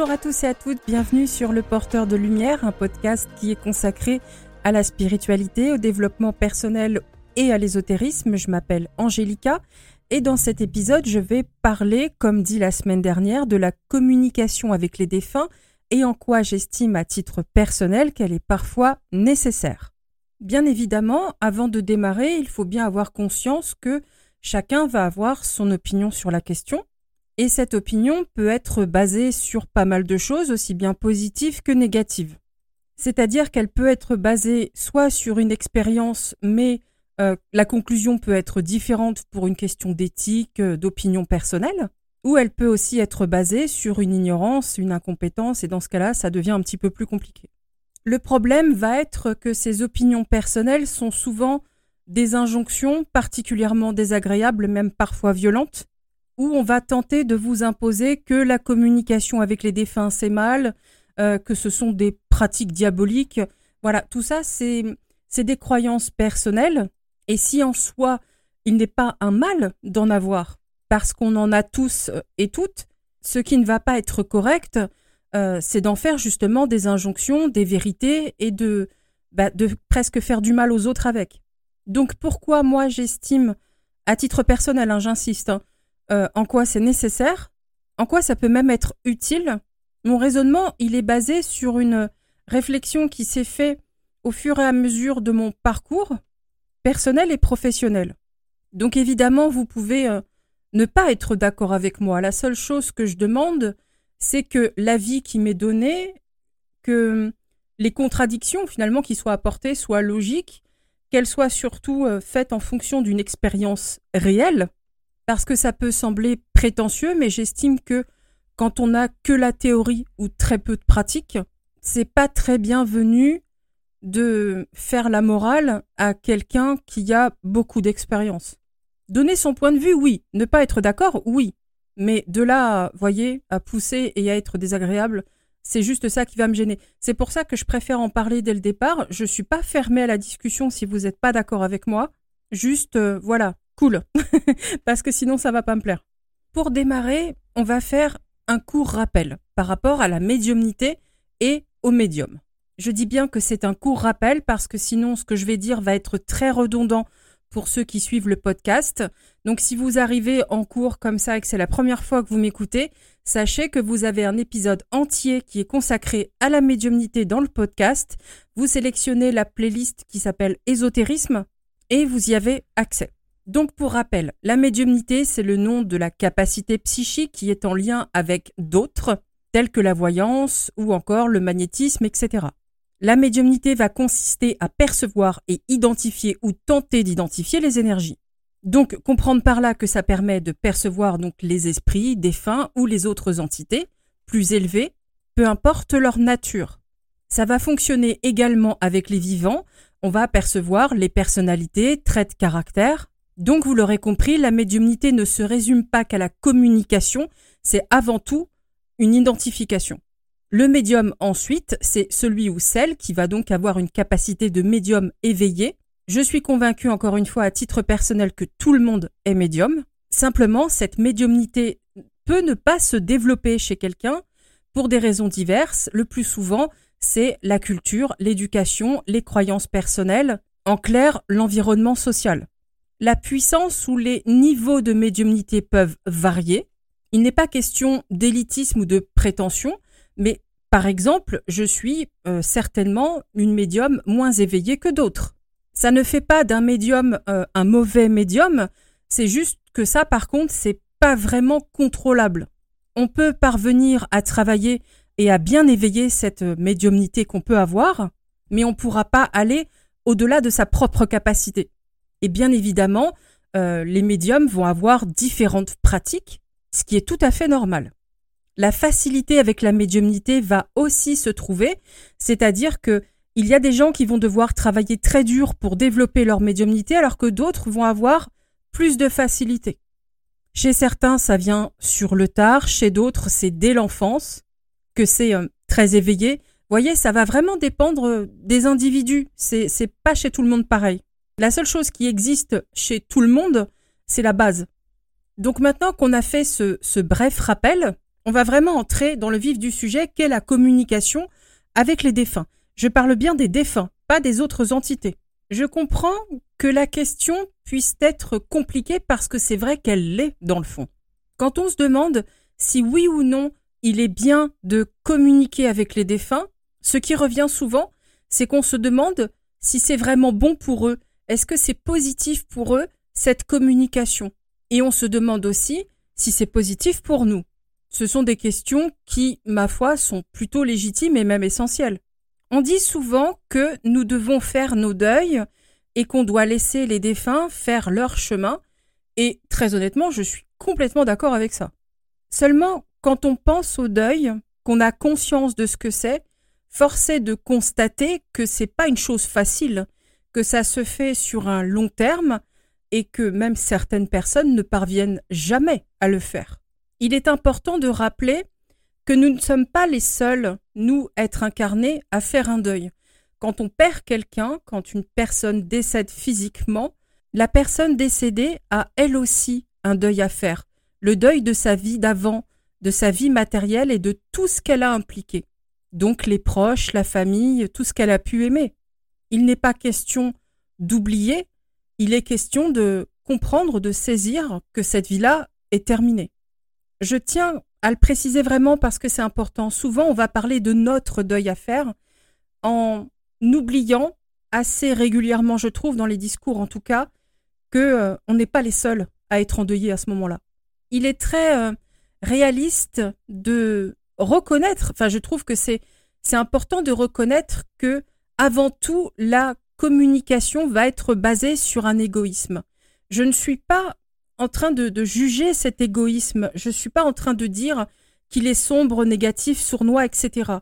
Bonjour à tous et à toutes, bienvenue sur Le Porteur de Lumière, un podcast qui est consacré à la spiritualité, au développement personnel et à l'ésotérisme. Je m'appelle Angélica et dans cet épisode, je vais parler, comme dit la semaine dernière, de la communication avec les défunts et en quoi j'estime à titre personnel qu'elle est parfois nécessaire. Bien évidemment, avant de démarrer, il faut bien avoir conscience que chacun va avoir son opinion sur la question, et cette opinion peut être basée sur pas mal de choses, aussi bien positives que négatives. C'est-à-dire qu'elle peut être basée soit sur une expérience, mais euh, la conclusion peut être différente pour une question d'éthique, euh, d'opinion personnelle, ou elle peut aussi être basée sur une ignorance, une incompétence, et dans ce cas-là, ça devient un petit peu plus compliqué. Le problème va être que ces opinions personnelles sont souvent des injonctions particulièrement désagréables, même parfois violentes, où on va tenter de vous imposer que la communication avec les défunts c'est mal, euh, que ce sont des pratiques diaboliques. Voilà, tout ça c'est des croyances personnelles et si en soi il n'est pas un mal d'en avoir parce qu'on en a tous et toutes, ce qui ne va pas être correct, euh, c'est d'en faire justement des injonctions, des vérités et de bah, de presque faire du mal aux autres avec. Donc pourquoi moi j'estime, à titre personnel, hein, j'insiste, hein, euh, en quoi c'est nécessaire, en quoi ça peut même être utile. Mon raisonnement, il est basé sur une réflexion qui s'est faite au fur et à mesure de mon parcours personnel et professionnel. Donc évidemment, vous pouvez euh, ne pas être d'accord avec moi. La seule chose que je demande, c'est que l'avis qui m'est donné, que les contradictions finalement qui soient apportées soient logiques, qu'elles soient surtout euh, faites en fonction d'une expérience réelle, parce que ça peut sembler prétentieux, mais j'estime que quand on n'a que la théorie ou très peu de pratique, c'est pas très bienvenu de faire la morale à quelqu'un qui a beaucoup d'expérience. Donner son point de vue, oui. Ne pas être d'accord, oui. Mais de là, voyez, à pousser et à être désagréable, c'est juste ça qui va me gêner. C'est pour ça que je préfère en parler dès le départ. Je suis pas fermée à la discussion si vous n'êtes pas d'accord avec moi. Juste, euh, voilà, cool, parce que sinon ça va pas me plaire. Pour démarrer, on va faire un court rappel par rapport à la médiumnité et au médium. Je dis bien que c'est un court rappel parce que sinon ce que je vais dire va être très redondant pour ceux qui suivent le podcast. Donc si vous arrivez en cours comme ça et que c'est la première fois que vous m'écoutez, sachez que vous avez un épisode entier qui est consacré à la médiumnité dans le podcast. Vous sélectionnez la playlist qui s'appelle Ésotérisme et vous y avez accès. Donc pour rappel, la médiumnité, c'est le nom de la capacité psychique qui est en lien avec d'autres, tels que la voyance ou encore le magnétisme, etc. La médiumnité va consister à percevoir et identifier ou tenter d'identifier les énergies. Donc comprendre par là que ça permet de percevoir donc les esprits, défunts ou les autres entités plus élevées, peu importe leur nature. Ça va fonctionner également avec les vivants, on va percevoir les personnalités, traits de caractère, donc vous l'aurez compris, la médiumnité ne se résume pas qu'à la communication, c'est avant tout une identification. Le médium ensuite, c'est celui ou celle qui va donc avoir une capacité de médium éveillé. Je suis convaincu encore une fois à titre personnel que tout le monde est médium. Simplement, cette médiumnité peut ne pas se développer chez quelqu'un pour des raisons diverses. Le plus souvent, c'est la culture, l'éducation, les croyances personnelles, en clair, l'environnement social. La puissance ou les niveaux de médiumnité peuvent varier. Il n'est pas question d'élitisme ou de prétention, mais par exemple, je suis euh, certainement une médium moins éveillée que d'autres. Ça ne fait pas d'un médium euh, un mauvais médium, c'est juste que ça, par contre, c'est pas vraiment contrôlable. On peut parvenir à travailler et à bien éveiller cette médiumnité qu'on peut avoir, mais on ne pourra pas aller au-delà de sa propre capacité. Et bien évidemment, euh, les médiums vont avoir différentes pratiques, ce qui est tout à fait normal. La facilité avec la médiumnité va aussi se trouver, c'est-à-dire que il y a des gens qui vont devoir travailler très dur pour développer leur médiumnité alors que d'autres vont avoir plus de facilité. Chez certains, ça vient sur le tard, chez d'autres, c'est dès l'enfance que c'est euh, très éveillé. Vous voyez, ça va vraiment dépendre euh, des individus. C'est, c'est pas chez tout le monde pareil. La seule chose qui existe chez tout le monde, c'est la base. Donc maintenant qu'on a fait ce, bref rappel, on va vraiment entrer dans le vif du sujet qu'est la communication avec les défunts. Je parle bien des défunts, pas des autres entités. Je comprends que la question puisse être compliquée parce que c'est vrai qu'elle l'est dans le fond. Quand on se demande si oui ou non il est bien de communiquer avec les défunts, ce qui revient souvent, c'est qu'on se demande si c'est vraiment bon pour eux, est-ce que c'est positif pour eux, cette communication? Et on se demande aussi si c'est positif pour nous. Ce sont des questions qui, ma foi, sont plutôt légitimes et même essentielles. On dit souvent que nous devons faire nos deuils et qu'on doit laisser les défunts faire leur chemin, et très honnêtement, je suis complètement d'accord avec ça. Seulement, quand on pense au deuil, qu'on a conscience de ce que c'est, force est de constater que c'est pas une chose facile, que ça se fait sur un long terme et que même certaines personnes ne parviennent jamais à le faire. Il est important de rappeler que nous ne sommes pas les seuls, nous, être incarnés, à faire un deuil. Quand on perd quelqu'un, quand une personne décède physiquement, la personne décédée a elle aussi un deuil à faire, le deuil de sa vie d'avant, de sa vie matérielle et de tout ce qu'elle a impliqué. Donc les proches, la famille, tout ce qu'elle a pu aimer. Il n'est pas question d'oublier, il est question de comprendre, de saisir que cette vie-là est terminée. Je tiens à le préciser vraiment parce que c'est important. Souvent, on va parler de notre deuil à faire en oubliant assez régulièrement, je trouve, dans les discours en tout cas, que euh, on n'est pas les seuls à être endeuillés à ce moment-là. Il est très euh, réaliste de reconnaître, enfin je trouve que c'est c'est important de reconnaître que avant tout la communication va être basée sur un égoïsme. Je ne suis pas en train de, juger cet égoïsme, je ne suis pas en train de dire qu'il est sombre, négatif, sournois, etc.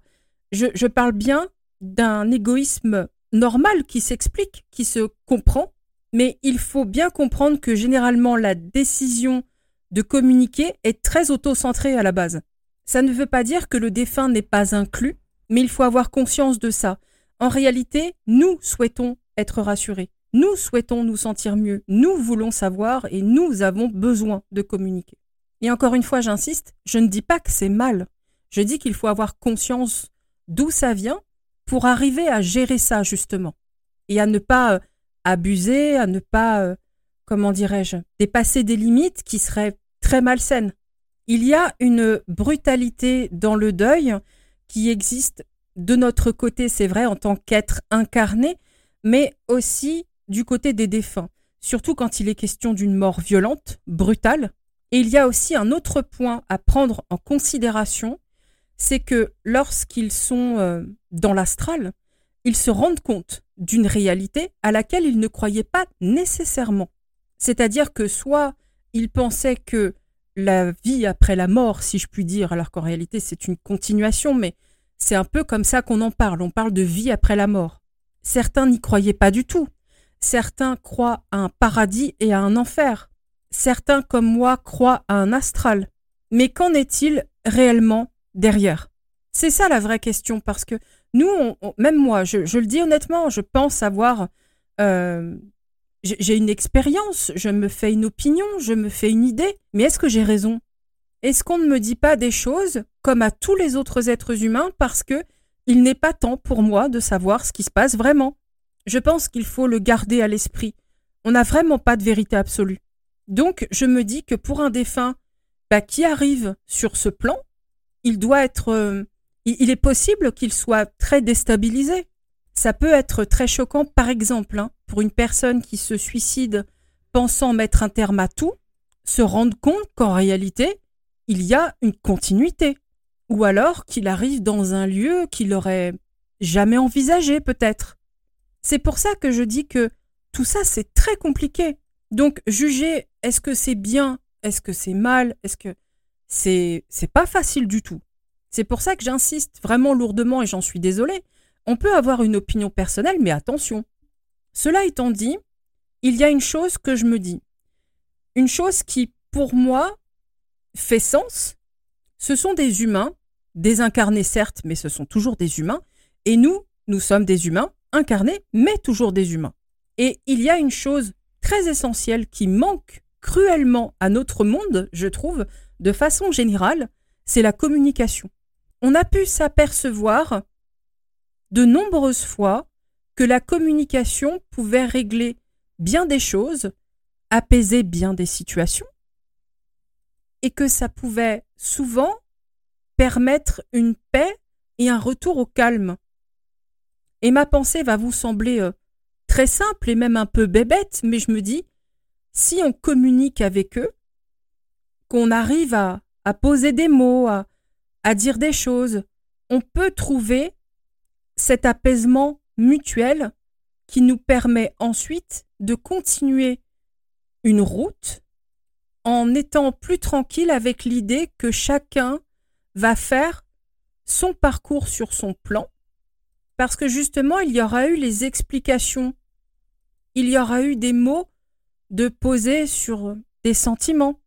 Je, parle bien d'un égoïsme normal qui s'explique, qui se comprend, mais il faut bien comprendre que généralement la décision de communiquer est très auto-centrée à la base. Ça ne veut pas dire que le défunt n'est pas inclus, mais il faut avoir conscience de ça. En réalité, nous souhaitons être rassurés. Nous souhaitons nous sentir mieux. Nous voulons savoir et nous avons besoin de communiquer. Et encore une fois, j'insiste, je ne dis pas que c'est mal. Je dis qu'il faut avoir conscience d'où ça vient pour arriver à gérer ça justement. Et à ne pas euh, abuser, à ne pas euh, comment dirais-je, dépasser des limites qui seraient très malsaines. Il y a une brutalité dans le deuil qui existe de notre côté, c'est vrai, en tant qu'être incarné, mais aussi du côté des défunts, surtout quand il est question d'une mort violente, brutale. Et il y a aussi un autre point à prendre en considération, c'est que lorsqu'ils sont euh, dans l'astral, ils se rendent compte d'une réalité à laquelle ils ne croyaient pas nécessairement. C'est-à-dire que soit il pensait que la vie après la mort, si je puis dire, alors qu'en réalité c'est une continuation, mais c'est un peu comme ça qu'on en parle, on parle de vie après la mort. Certains n'y croyaient pas du tout. Certains croient à un paradis et à un enfer. Certains, comme moi, croient à un astral. Mais qu'en est-il réellement derrière? C'est ça la vraie question, parce que nous, même moi, je, le dis honnêtement, je pense avoir euh, j'ai une expérience, je me fais une opinion, je me fais une idée, mais est-ce que j'ai raison? Est-ce qu'on ne me dit pas des choses comme à tous les autres êtres humains parce que il n'est pas temps pour moi de savoir ce qui se passe vraiment? Je pense qu'il faut le garder à l'esprit. On n'a vraiment pas de vérité absolue. Donc je me dis que pour un défunt bah, qui arrive sur ce plan, il doit être... Euh, il est possible qu'il soit très déstabilisé. Ça peut être très choquant, par exemple, hein, pour une personne qui se suicide pensant mettre un terme à tout, se rendre compte qu'en réalité, il y a une continuité. Ou alors qu'il arrive dans un lieu qu'il aurait jamais envisagé, peut-être. C'est pour ça que je dis que tout ça, c'est très compliqué. Donc, juger est-ce que c'est bien, est-ce que c'est mal, est-ce que c'est c'est pas facile du tout. C'est pour ça que j'insiste vraiment lourdement et j'en suis désolée on peut avoir une opinion personnelle, mais attention. Cela étant dit, il y a une chose que je me dis. Une chose qui, pour moi, fait sens. Ce sont des humains, désincarnés certes, mais ce sont toujours des humains. Et nous, nous sommes des humains, incarnés, mais toujours des humains. Et il y a une chose très essentielle qui manque cruellement à notre monde, je trouve, de façon générale, c'est la communication. On a pu s'apercevoir de nombreuses fois que la communication pouvait régler bien des choses, apaiser bien des situations, et que ça pouvait souvent permettre une paix et un retour au calme. Et ma pensée va vous sembler euh, très simple et même un peu bébête, mais je me dis, si on communique avec eux, qu'on arrive à, poser des mots, à dire des choses, on peut trouver cet apaisement mutuel qui nous permet ensuite de continuer une route en étant plus tranquille avec l'idée que chacun va faire son parcours sur son plan, parce que justement, il y aura eu les explications, il y aura eu des mots de poser sur des sentiments.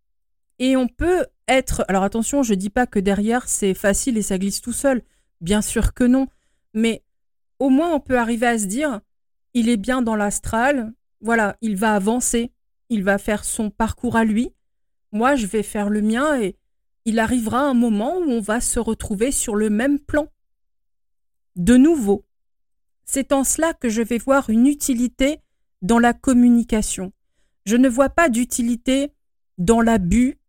Et on peut être... Alors attention, je ne dis pas que derrière c'est facile et ça glisse tout seul, bien sûr que non, mais au moins on peut arriver à se dire, il est bien dans l'astral, voilà, il va avancer, il va faire son parcours à lui, moi je vais faire le mien et il arrivera un moment où on va se retrouver sur le même plan. De nouveau, c'est en cela que je vais voir une utilité dans la communication. Je ne vois pas d'utilité dans l'abus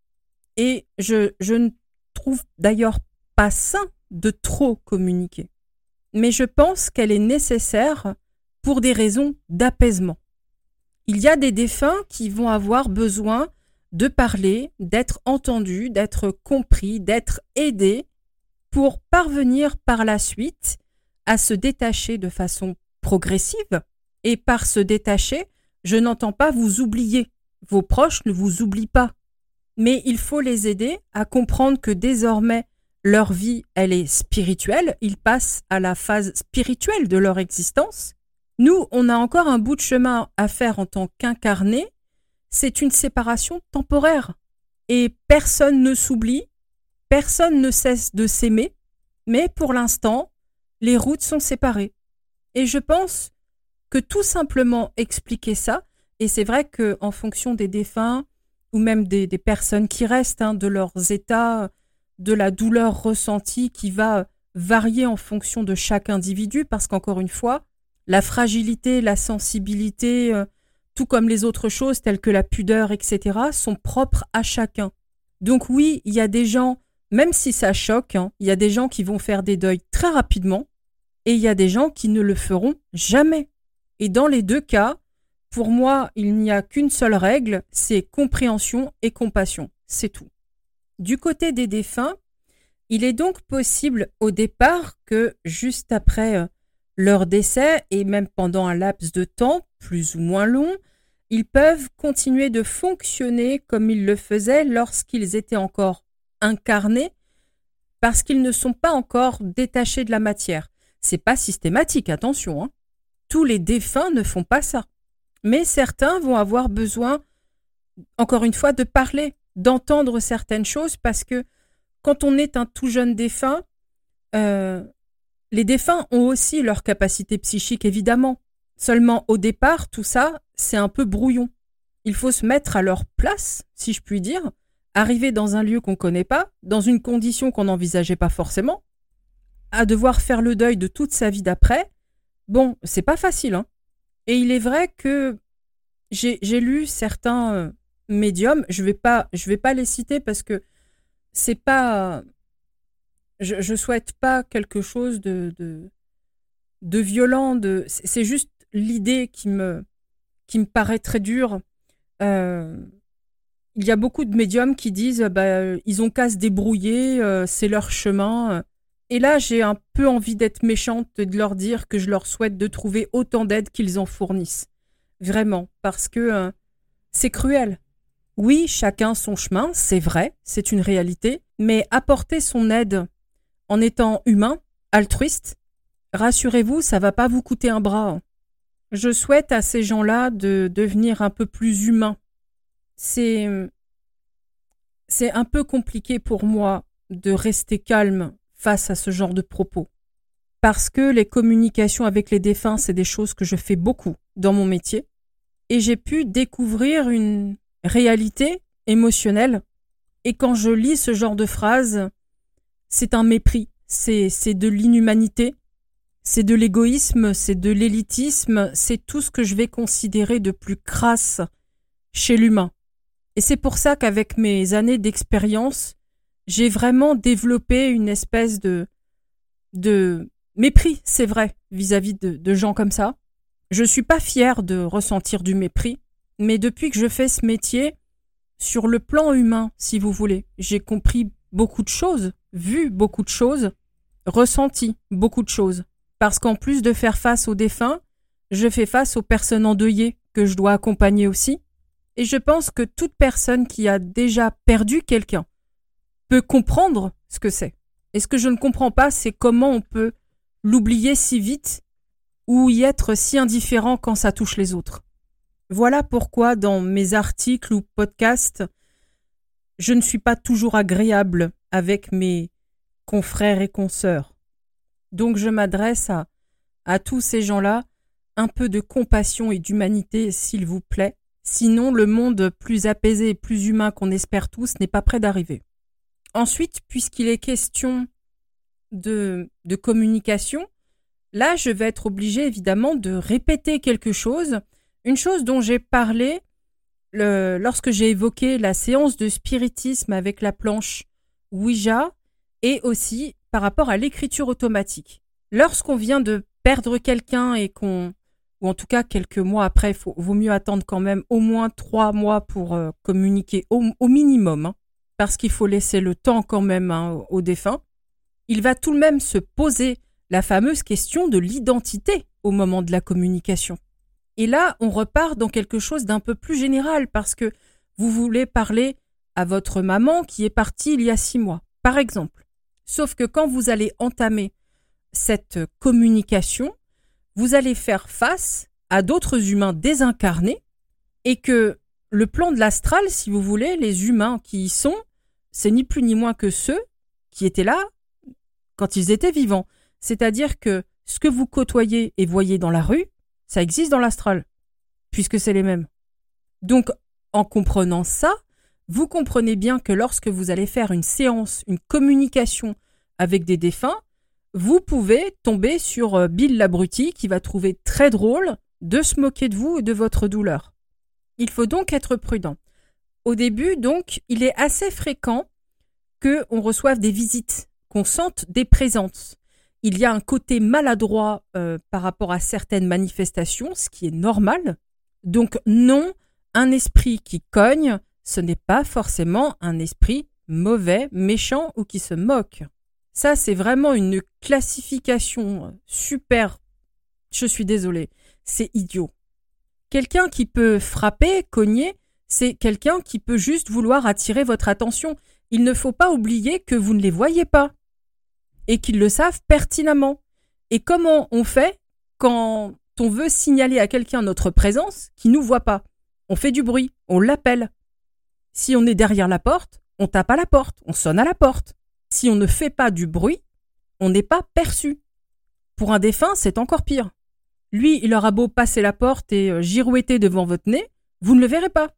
et je, ne trouve d'ailleurs pas sain de trop communiquer. Mais je pense qu'elle est nécessaire pour des raisons d'apaisement. Il y a des défunts qui vont avoir besoin de parler, d'être entendus, d'être compris, d'être aidés pour parvenir par la suite à se détacher de façon progressive. Et par se détacher, je n'entends pas vous oublier. Vos proches ne vous oublient pas. Mais il faut les aider à comprendre que désormais, leur vie, elle est spirituelle. Ils passent à la phase spirituelle de leur existence. Nous, on a encore un bout de chemin à faire en tant qu'incarnés c'est une séparation temporaire. Et personne ne s'oublie, personne ne cesse de s'aimer, mais pour l'instant, les routes sont séparées. Et je pense que tout simplement expliquer ça, et c'est vrai que en fonction des défunts, ou même des, personnes qui restent, hein, de leurs états, de la douleur ressentie qui va varier en fonction de chaque individu, parce qu'encore une fois, la fragilité, la sensibilité, euh, tout comme les autres choses telles que la pudeur, etc., sont propres à chacun. Donc oui, il y a des gens, même si ça choque, hein, il y a des gens qui vont faire des deuils très rapidement, et il y a des gens qui ne le feront jamais. Et dans les deux cas, pour moi, il n'y a qu'une seule règle, c'est compréhension et compassion. C'est tout. Du côté des défunts, il est donc possible au départ que juste après euh, leur décès et même pendant un laps de temps plus ou moins long, ils peuvent continuer de fonctionner comme ils le faisaient lorsqu'ils étaient encore incarnés parce qu'ils ne sont pas encore détachés de la matière. C'est pas systématique, attention. Hein. Tous les défunts ne font pas ça. Mais certains vont avoir besoin, encore une fois, de parler, d'entendre certaines choses parce que quand on est un tout jeune défunt, euh, les défunts ont aussi leur capacité psychique, évidemment. Seulement, au départ, tout ça, c'est un peu brouillon. Il faut se mettre à leur place, si je puis dire, arriver dans un lieu qu'on ne connaît pas, dans une condition qu'on n'envisageait pas forcément, à devoir faire le deuil de toute sa vie d'après. Bon, c'est pas facile, hein. Et il est vrai que j'ai lu certains euh, médiums, je vais je vais pas les citer parce que c'est pas, je, ne souhaite pas quelque chose de, violent. C'est juste l'idée qui me, qui me paraît très dure. Euh, il y a beaucoup de médiums qui disent bah, ils ont qu'à se débrouiller, euh, c'est leur chemin. Et là, j'ai un peu envie d'être méchante et de leur dire que je leur souhaite de trouver autant d'aide qu'ils en fournissent. Vraiment, parce que euh, c'est cruel. Oui, chacun son chemin, c'est vrai, c'est une réalité, mais apporter son aide en étant humain, altruiste, rassurez-vous, ça va pas vous coûter un bras. Je souhaite à ces gens-là de devenir un peu plus humains. C'est c'est un peu compliqué pour moi de rester calme face à ce genre de propos. Parce que les communications avec les défunts, c'est des choses que je fais beaucoup dans mon métier. Et j'ai pu découvrir une réalité émotionnelle. Et quand je lis ce genre de phrases, c'est un mépris, c'est de l'inhumanité, c'est de l'égoïsme, c'est de l'élitisme, c'est tout ce que je vais considérer de plus crasse chez l'humain. Et c'est pour ça qu'avec mes années d'expérience, j'ai vraiment développé une espèce de, de mépris, c'est vrai, vis-à-vis de, de, gens comme ça. Je suis pas fière de ressentir du mépris, mais depuis que je fais ce métier, sur le plan humain, si vous voulez, j'ai compris beaucoup de choses, vu beaucoup de choses, ressenti beaucoup de choses parce qu'en plus de faire face aux défunts, je fais face aux personnes endeuillées que je dois accompagner aussi. Et je pense que toute personne qui a déjà perdu quelqu'un peut comprendre ce que c'est. Et ce que je ne comprends pas, c'est comment on peut l'oublier si vite ou y être si indifférent quand ça touche les autres. Voilà pourquoi dans mes articles ou podcasts, je ne suis pas toujours agréable avec mes confrères et consoeurs. Donc je m'adresse à, à tous ces gens-là, un peu de compassion et d'humanité, s'il vous plaît. Sinon, le monde plus apaisé et plus humain qu'on espère tous n'est pas prêt d'arriver. Ensuite, puisqu'il est question de, de communication, là, je vais être obligé évidemment de répéter quelque chose, une chose dont j'ai parlé lorsque j'ai évoqué la séance de spiritisme avec la planche Ouija et aussi par rapport à l'écriture automatique. Lorsqu'on vient de perdre quelqu'un et qu'on, ou en tout cas quelques mois après, il vaut mieux attendre quand même au moins trois mois pour euh, communiquer au, minimum, hein, parce qu'il faut laisser le temps quand même hein, au défunt. Il va tout de même se poser la fameuse question de l'identité au moment de la communication. Et là, on repart dans quelque chose d'un peu plus général parce que vous voulez parler à votre maman qui est partie il y a six mois, par exemple. Sauf que quand vous allez entamer cette communication, vous allez faire face à d'autres humains désincarnés et que le plan de l'astral, si vous voulez, les humains qui y sont, c'est ni plus ni moins que ceux qui étaient là quand ils étaient vivants. C'est-à-dire que ce que vous côtoyez et voyez dans la rue, ça existe dans l'astral, puisque c'est les mêmes. Donc, en comprenant ça, vous comprenez bien que lorsque vous allez faire une séance, une communication avec des défunts, vous pouvez tomber sur euh, Bill l'abruti qui va trouver très drôle de se moquer de vous et de votre douleur. Il faut donc être prudent. Au début, donc, il est assez fréquent que on reçoive des visites, qu'on sente des présences. Il y a un côté maladroit euh, par rapport à certaines manifestations, ce qui est normal. Donc non, un esprit qui cogne, ce n'est pas forcément un esprit mauvais, méchant ou qui se moque. Ça, c'est vraiment une classification super. Je suis désolée, c'est idiot. Quelqu'un qui peut frapper, cogner, c'est quelqu'un qui peut juste vouloir attirer votre attention. Il ne faut pas oublier que vous ne les voyez pas et qu'ils le savent pertinemment. Et comment on fait quand on veut signaler à quelqu'un notre présence qui nous voit pas? On fait du bruit, on l'appelle. Si on est derrière la porte, on tape à la porte, on sonne à la porte. Si on ne fait pas du bruit, on n'est pas perçu. Pour un défunt, c'est encore pire. Lui, il aura beau passer la porte et euh, girouetter devant votre nez, vous ne le verrez pas.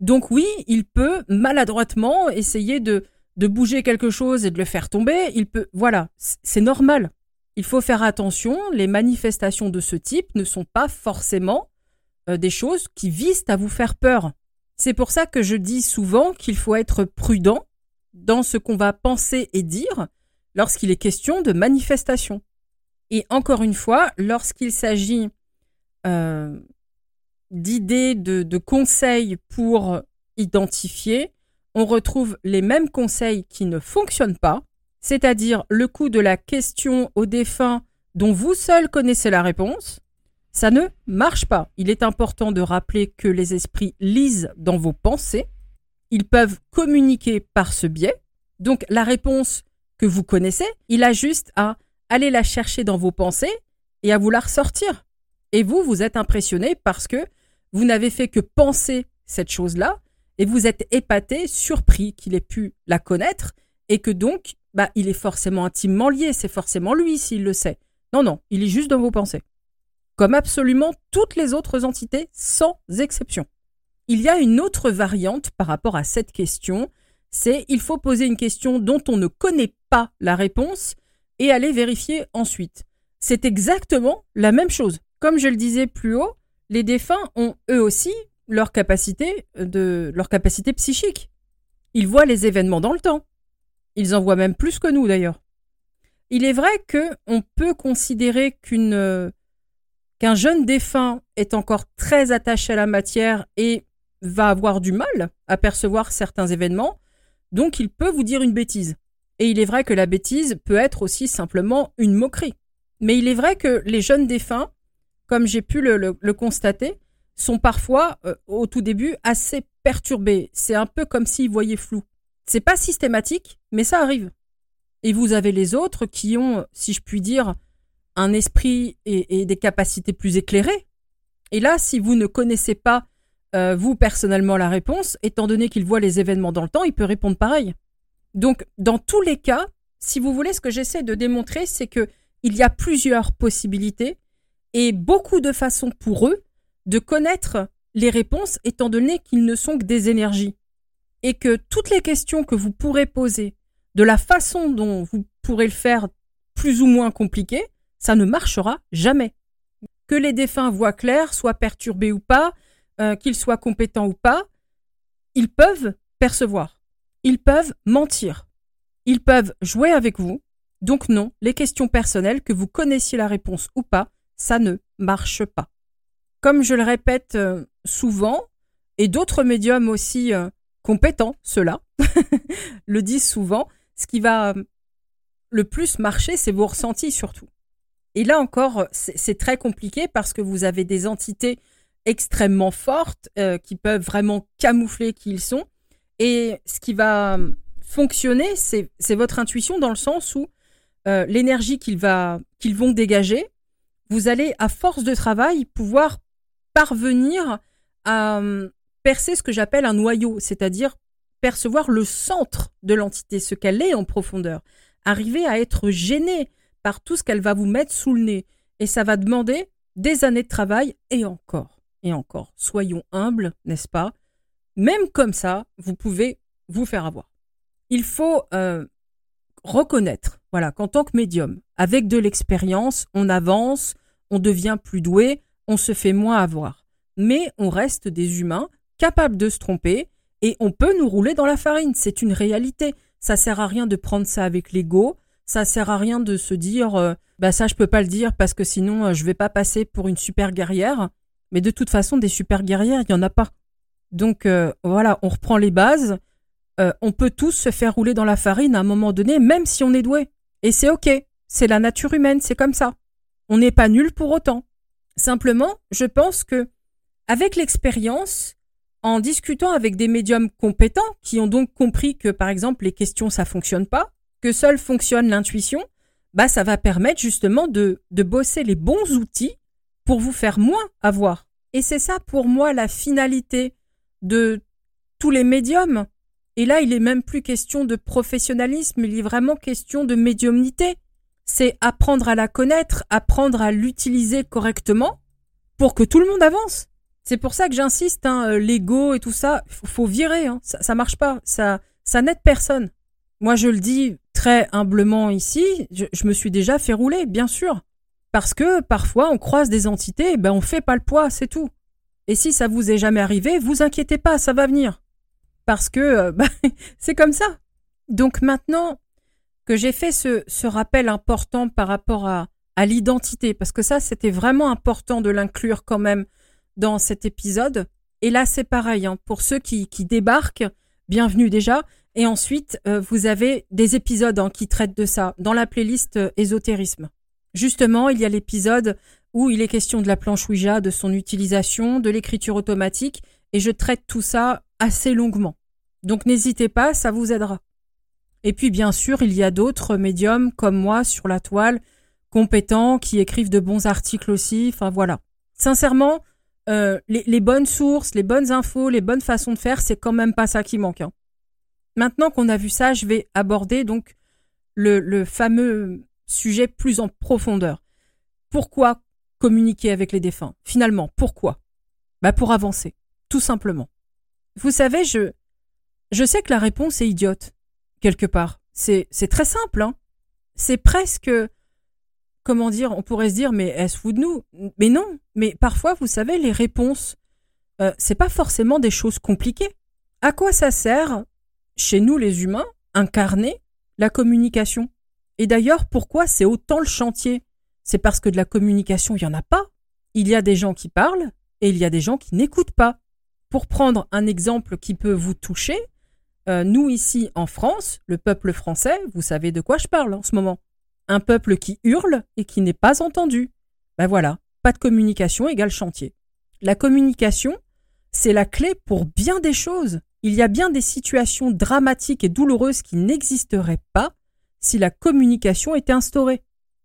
Donc oui, il peut maladroitement essayer de, de bouger quelque chose et de le faire tomber. Il peut, voilà, c'est normal. Il faut faire attention. Les manifestations de ce type ne sont pas forcément euh, des choses qui visent à vous faire peur. C'est pour ça que je dis souvent qu'il faut être prudent dans ce qu'on va penser et dire lorsqu'il est question de manifestation. Et encore une fois, lorsqu'il s'agit euh, d'idées, de conseils pour identifier, on retrouve les mêmes conseils qui ne fonctionnent pas, c'est-à-dire le coup de la question au défunt dont vous seul connaissez la réponse, ça ne marche pas. Il est important de rappeler que les esprits lisent dans vos pensées. Ils peuvent communiquer par ce biais. Donc la réponse que vous connaissez, il a juste à aller la chercher dans vos pensées et à vous la ressortir. Et vous, vous êtes impressionné parce que vous n'avez fait que penser cette chose-là et vous êtes épaté, surpris qu'il ait pu la connaître et que donc, bah, il est forcément intimement lié, c'est forcément lui s'il le sait. Non, non, il est juste dans vos pensées comme absolument toutes les autres entités, sans exception. Il y a une autre variante par rapport à cette question, C'est il faut poser une question dont on ne connaît pas la réponse et aller vérifier ensuite. C'est exactement la même chose. Comme je le disais plus haut, les défunts ont eux aussi leur capacité de leur capacité psychique. Ils voient les événements dans le temps. Ils en voient même plus que nous d'ailleurs. Il est vrai que on peut considérer qu'une qu'un jeune défunt est encore très attaché à la matière et va avoir du mal à percevoir certains événements, donc il peut vous dire une bêtise. Et il est vrai que la bêtise peut être aussi simplement une moquerie. Mais il est vrai que les jeunes défunts, comme j'ai pu le, constater, sont parfois, euh, au tout début, assez perturbés. C'est un peu comme s'ils voyaient flou. C'est pas systématique, mais ça arrive. Et vous avez les autres qui ont, si je puis dire, un esprit et, des capacités plus éclairées. Et là, si vous ne connaissez pas, euh, vous personnellement, la réponse, étant donné qu'il voit les événements dans le temps, il peut répondre pareil. Donc, dans tous les cas, si vous voulez, ce que j'essaie de démontrer, c'est que il y a plusieurs possibilités et beaucoup de façons pour eux de connaître les réponses, étant donné qu'ils ne sont que des énergies. Et que toutes les questions que vous pourrez poser de la façon dont vous pourrez le faire plus ou moins compliqué, ça ne marchera jamais. Que les défunts voient clair, soient perturbés ou pas, euh, qu'ils soient compétents ou pas, ils peuvent percevoir. Ils peuvent mentir. Ils peuvent jouer avec vous. Donc non, les questions personnelles, que vous connaissiez la réponse ou pas, ça ne marche pas. Comme je le répète euh, souvent, et d'autres médiums aussi euh, compétents, ceux-là, le disent souvent, ce qui va euh, le plus marcher, c'est vos ressentis surtout. Et là encore, c'est très compliqué parce que vous avez des entités extrêmement fortes qui peuvent vraiment camoufler qui ils sont. Et ce qui va fonctionner, c'est votre intuition dans le sens où l'énergie qu'ils vont dégager, vous allez, à force de travail, pouvoir parvenir à percer ce que j'appelle un noyau, c'est-à-dire percevoir le centre de l'entité, ce qu'elle est en profondeur, arriver à être gêné par tout ce qu'elle va vous mettre sous le nez. Et ça va demander des années de travail et encore, et encore. Soyons humbles, n'est-ce pas? Même comme ça, vous pouvez vous faire avoir. Il faut euh, reconnaître, voilà, qu'en tant que médium, avec de l'expérience, on avance, on devient plus doué, on se fait moins avoir. Mais on reste des humains capables de se tromper et on peut nous rouler dans la farine, c'est une réalité. Ça sert à rien de prendre ça avec l'ego, ça sert à rien de se dire euh, bah ça je peux pas le dire parce que sinon euh, je vais pas passer pour une super guerrière. Mais de toute façon des super guerrières, il y en a pas. Donc euh, voilà, on reprend les bases. on peut tous se faire rouler dans la farine à un moment donné, même si on est doué. Et c'est ok, c'est la nature humaine, c'est comme ça. On n'est pas nul pour autant. Simplement, je pense que avec l'expérience, en discutant avec des médiums compétents qui ont donc compris que par exemple les questions ça fonctionne pas, que seule fonctionne l'intuition, bah ça va permettre justement de, de bosser les bons outils pour vous faire moins avoir. Et c'est ça pour moi la finalité de tous les médiums. Et là, il est même plus question de professionnalisme, il est vraiment question de médiumnité. C'est apprendre à la connaître, apprendre à l'utiliser correctement pour que tout le monde avance. C'est pour ça que j'insiste, hein, euh, l'ego et tout ça, faut, virer, hein, ça, marche pas, ça, ça n'aide personne. Moi, je le dis très humblement ici, je, me suis déjà fait rouler, bien sûr, parce que parfois on croise des entités, ben on fait pas le poids, c'est tout. Et si ça vous est jamais arrivé, vous inquiétez pas, ça va venir, parce que euh, ben, c'est comme ça. Donc maintenant que j'ai fait ce, rappel important par rapport à, l'identité, parce que ça c'était vraiment important de l'inclure quand même dans cet épisode. Et là, c'est pareil, hein, pour ceux qui, qui, débarquent, bienvenue déjà. Et ensuite, euh, vous avez des épisodes hein, qui traitent de ça dans la playlist euh, ésotérisme. Justement, il y a l'épisode où il est question de la planche Ouija, de son utilisation, de l'écriture automatique, et je traite tout ça assez longuement. Donc n'hésitez pas, ça vous aidera. Et puis bien sûr, il y a d'autres médiums comme moi sur la toile, compétents, qui écrivent de bons articles aussi, enfin voilà. Sincèrement, euh, les, bonnes sources, les bonnes infos, les bonnes façons de faire, c'est quand même pas ça qui manque. Hein. Maintenant qu'on a vu ça, je vais aborder donc le, fameux sujet plus en profondeur. Pourquoi communiquer avec les défunts? Finalement, pourquoi? Bah pour avancer, tout simplement. Vous savez, je Je sais que la réponse est idiote, quelque part. C'est, très simple, hein. C'est presque, comment dire, on pourrait se dire, mais est-ce vous de nous Mais non, mais parfois, vous savez, les réponses, euh, c'est pas forcément des choses compliquées. À quoi ça sert, chez nous les humains, incarner la communication? Et d'ailleurs, pourquoi c'est autant le chantier? C'est parce que de la communication, il n'y en a pas. Il y a des gens qui parlent et il y a des gens qui n'écoutent pas. Pour prendre un exemple qui peut vous toucher, euh, nous ici en France, le peuple français, vous savez de quoi je parle en ce moment. Un peuple qui hurle et qui n'est pas entendu. Ben voilà, pas de communication égale chantier. La communication, c'est la clé pour bien des choses. Il y a bien des situations dramatiques et douloureuses qui n'existeraient pas si la communication était instaurée.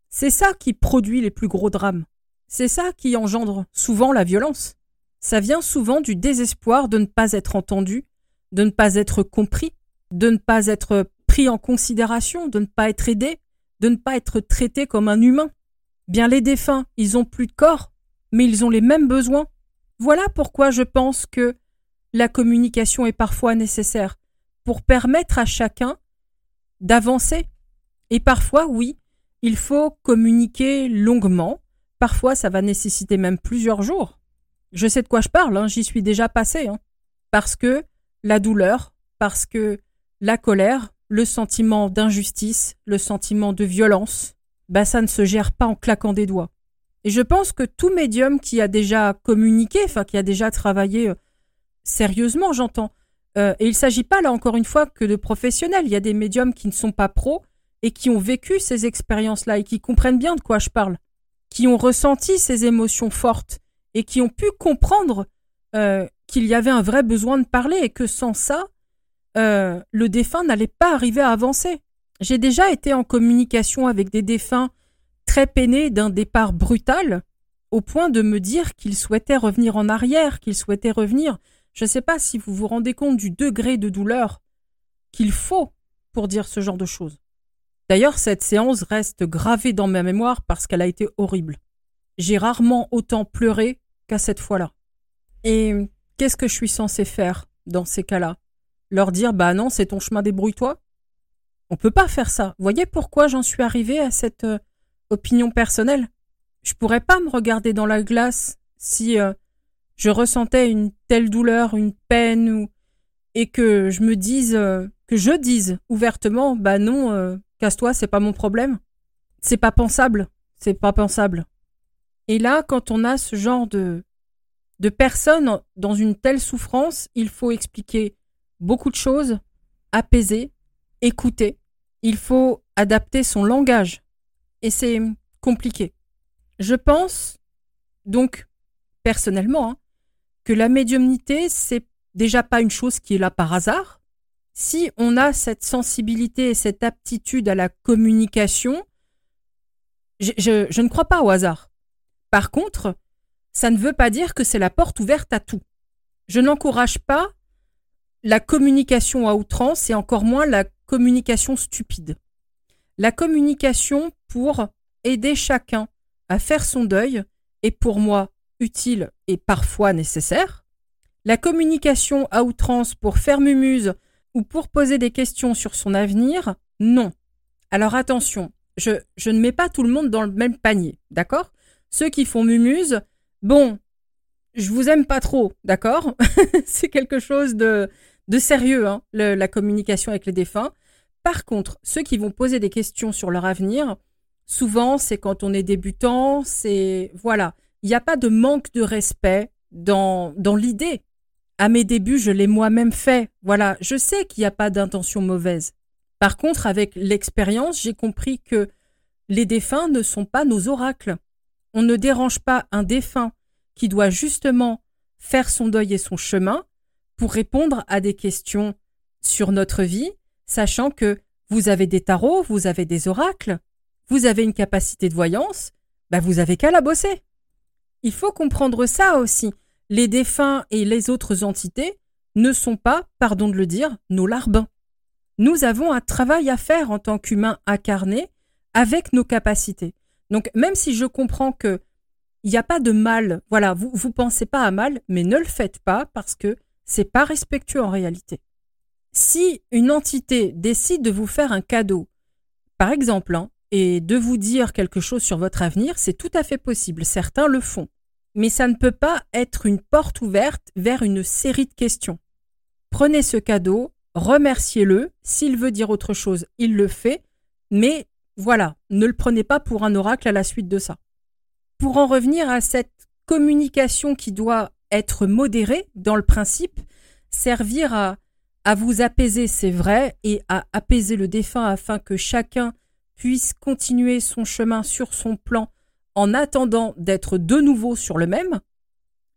C'est ça qui produit les plus gros drames. C'est ça qui engendre souvent la violence. Ça vient souvent du désespoir de ne pas être entendu, de ne pas être compris, de ne pas être pris en considération, de ne pas être aidé, de ne pas être traité comme un humain. Bien les défunts, ils ont plus de corps, mais ils ont les mêmes besoins. Voilà pourquoi je pense que la communication est parfois nécessaire pour permettre à chacun d'avancer. Et parfois, oui, il faut communiquer longuement. Parfois, ça va nécessiter même plusieurs jours. Je sais de quoi je parle, hein, j'y suis déjà passé. Hein. Parce que la douleur, parce que la colère, le sentiment d'injustice, le sentiment de violence, bah ça ne se gère pas en claquant des doigts. Et je pense que tout médium qui a déjà communiqué, enfin qui a déjà travaillé euh, sérieusement, j'entends, euh, et il ne s'agit pas là encore une fois que de professionnels, il y a des médiums qui ne sont pas pros et qui ont vécu ces expériences-là et qui comprennent bien de quoi je parle, qui ont ressenti ces émotions fortes et qui ont pu comprendre euh, qu'il y avait un vrai besoin de parler et que sans ça, euh, le défunt n'allait pas arriver à avancer. J'ai déjà été en communication avec des défunts très peinés d'un départ brutal, au point de me dire qu'ils souhaitaient revenir en arrière, qu'ils souhaitaient revenir. Je ne sais pas si vous vous rendez compte du degré de douleur qu'il faut pour dire ce genre de choses. D'ailleurs, cette séance reste gravée dans ma mémoire parce qu'elle a été horrible. J'ai rarement autant pleuré qu'à cette fois-là. Et Qu'est-ce que je suis censé faire dans ces cas-là? Leur dire bah non, c'est ton chemin, débrouille-toi On peut pas faire ça. Voyez pourquoi j'en suis arrivé à cette euh, opinion personnelle? Je pourrais pas me regarder dans la glace si euh, je ressentais une telle douleur, une peine ou et que je me dise euh, que je dise ouvertement bah non, casse-toi, c'est pas mon problème. C'est pas pensable, c'est pas pensable. Et là, quand on a ce genre de de personnes dans une telle souffrance, il faut expliquer beaucoup de choses, apaiser, écouter. Il faut adapter son langage. Et c'est compliqué. Je pense, donc, personnellement, hein, que la médiumnité, c'est déjà pas une chose qui est là par hasard. Si on a cette sensibilité et cette aptitude à la communication, je, je ne crois pas au hasard. Par contre, ça ne veut pas dire que c'est la porte ouverte à tout. Je n'encourage pas la communication à outrance et encore moins la communication stupide. La communication pour aider chacun à faire son deuil est pour moi utile et parfois nécessaire. La communication à outrance pour faire mumuse ou pour poser des questions sur son avenir, non. Alors attention, je, ne mets pas tout le monde dans le même panier, d'accord? Ceux qui font mumuse, Bon, je vous aime pas trop, d'accord? C'est quelque chose de, de sérieux, hein, la communication avec les défunts. Par contre, ceux qui vont poser des questions sur leur avenir, souvent c'est quand on est débutant, c'est voilà, il n'y a pas de manque de respect dans, dans l'idée. À mes débuts, je l'ai moi-même fait. Voilà, je sais qu'il n'y a pas d'intention mauvaise. Par contre, avec l'expérience, j'ai compris que les défunts ne sont pas nos oracles. On ne dérange pas un défunt qui doit justement faire son deuil et son chemin pour répondre à des questions sur notre vie, sachant que vous avez des tarots, vous avez des oracles, vous avez une capacité de voyance, bah vous avez qu'à la bosser. Il faut comprendre ça aussi. Les défunts et les autres entités ne sont pas, pardon de le dire, nos larbins. Nous avons un travail à faire en tant qu'humains incarnés avec nos capacités. Donc même si je comprends que il n'y a pas de mal, voilà, vous vous pensez pas à mal, mais ne le faites pas parce que c'est pas respectueux en réalité. Si une entité décide de vous faire un cadeau, par exemple, hein, et de vous dire quelque chose sur votre avenir, c'est tout à fait possible. Certains le font. Mais ça ne peut pas être une porte ouverte vers une série de questions. Prenez ce cadeau, remerciez-le. S'il veut dire autre chose, il le fait. Mais voilà, ne le prenez pas pour un oracle à la suite de ça. Pour en revenir à cette communication qui doit être modérée dans le principe, servir à, à vous apaiser, c'est vrai, et à apaiser le défunt afin que chacun puisse continuer son chemin sur son plan en attendant d'être de nouveau sur le même,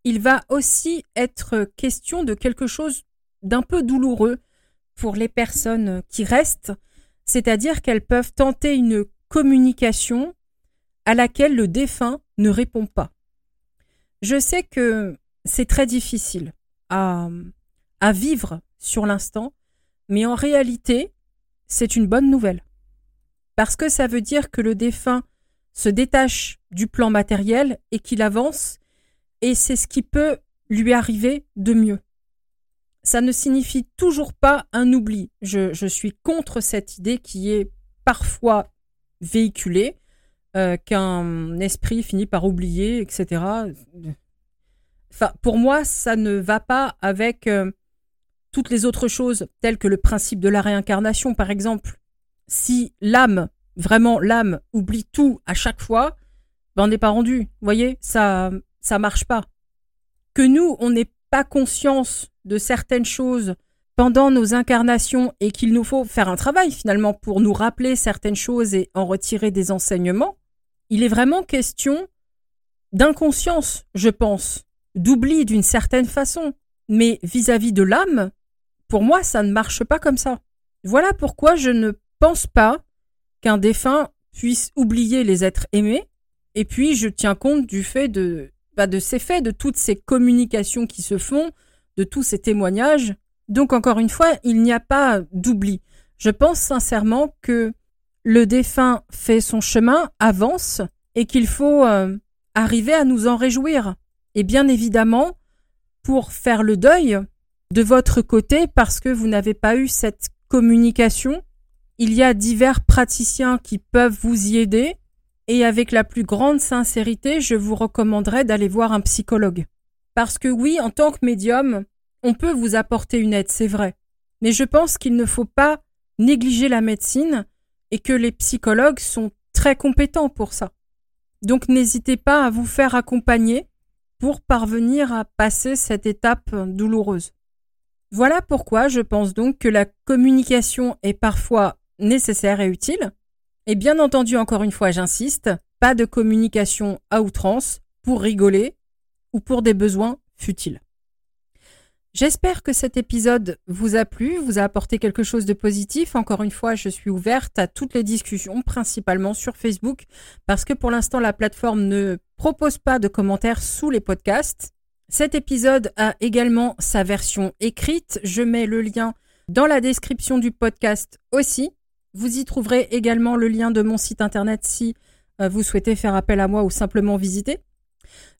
il va aussi être question de quelque chose d'un peu douloureux pour les personnes qui restent, c'est-à-dire qu'elles peuvent tenter une communication à laquelle le défunt ne répond pas. Je sais que c'est très difficile à, à vivre sur l'instant, mais en réalité, c'est une bonne nouvelle parce que ça veut dire que le défunt se détache du plan matériel et qu'il avance, et c'est ce qui peut lui arriver de mieux. Ça ne signifie toujours pas un oubli. Je, suis contre cette idée qui est parfois véhiculée, euh, qu'un esprit finit par oublier, etc. Enfin, pour moi, ça ne va pas avec euh, toutes les autres choses, telles que le principe de la réincarnation, par exemple si l'âme, vraiment l'âme, oublie tout à chaque fois, ben on n'est pas rendu. Vous voyez, ça, ça marche pas. Que nous, on n'ait pas conscience de certaines choses pendant nos incarnations et qu'il nous faut faire un travail finalement pour nous rappeler certaines choses et en retirer des enseignements, il est vraiment question d'inconscience, je pense, d'oubli d'une certaine façon. Mais vis-à-vis -vis de l'âme, pour moi, ça ne marche pas comme ça. Voilà pourquoi je ne pense pas qu'un défunt puisse oublier les êtres aimés. Et puis, je tiens compte du fait de, de ces faits, de toutes ces communications qui se font, de tous ces témoignages. Donc, encore une fois, il n'y a pas d'oubli. Je pense sincèrement que le défunt fait son chemin, avance, et qu'il faut euh, arriver à nous en réjouir. Et bien évidemment, pour faire le deuil de votre côté, parce que vous n'avez pas eu cette communication, il y a divers praticiens qui peuvent vous y aider et avec la plus grande sincérité, je vous recommanderais d'aller voir un psychologue. Parce que oui, en tant que médium, on peut vous apporter une aide, c'est vrai. Mais je pense qu'il ne faut pas négliger la médecine et que les psychologues sont très compétents pour ça. Donc n'hésitez pas à vous faire accompagner pour parvenir à passer cette étape douloureuse. Voilà pourquoi je pense donc que la communication est parfois nécessaire et utile. Et bien entendu, encore une fois, j'insiste, pas de communication à outrance pour rigoler ou pour des besoins futiles. J'espère que cet épisode vous a plu, vous a apporté quelque chose de positif. Encore une fois, je suis ouverte à toutes les discussions, principalement sur Facebook, parce que pour l'instant, la plateforme ne propose pas de commentaires sous les podcasts. Cet épisode a également sa version écrite. Je mets le lien dans la description du podcast aussi. Vous y trouverez également le lien de mon site internet si euh, vous souhaitez faire appel à moi ou simplement visiter.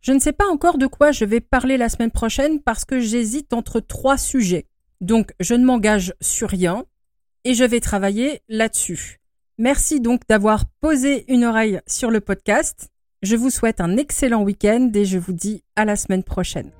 Je ne sais pas encore de quoi je vais parler la semaine prochaine parce que j'hésite entre trois sujets. Donc je ne m'engage sur rien et je vais travailler là-dessus. Merci donc d'avoir posé une oreille sur le podcast. Je vous souhaite un excellent week-end et je vous dis à la semaine prochaine.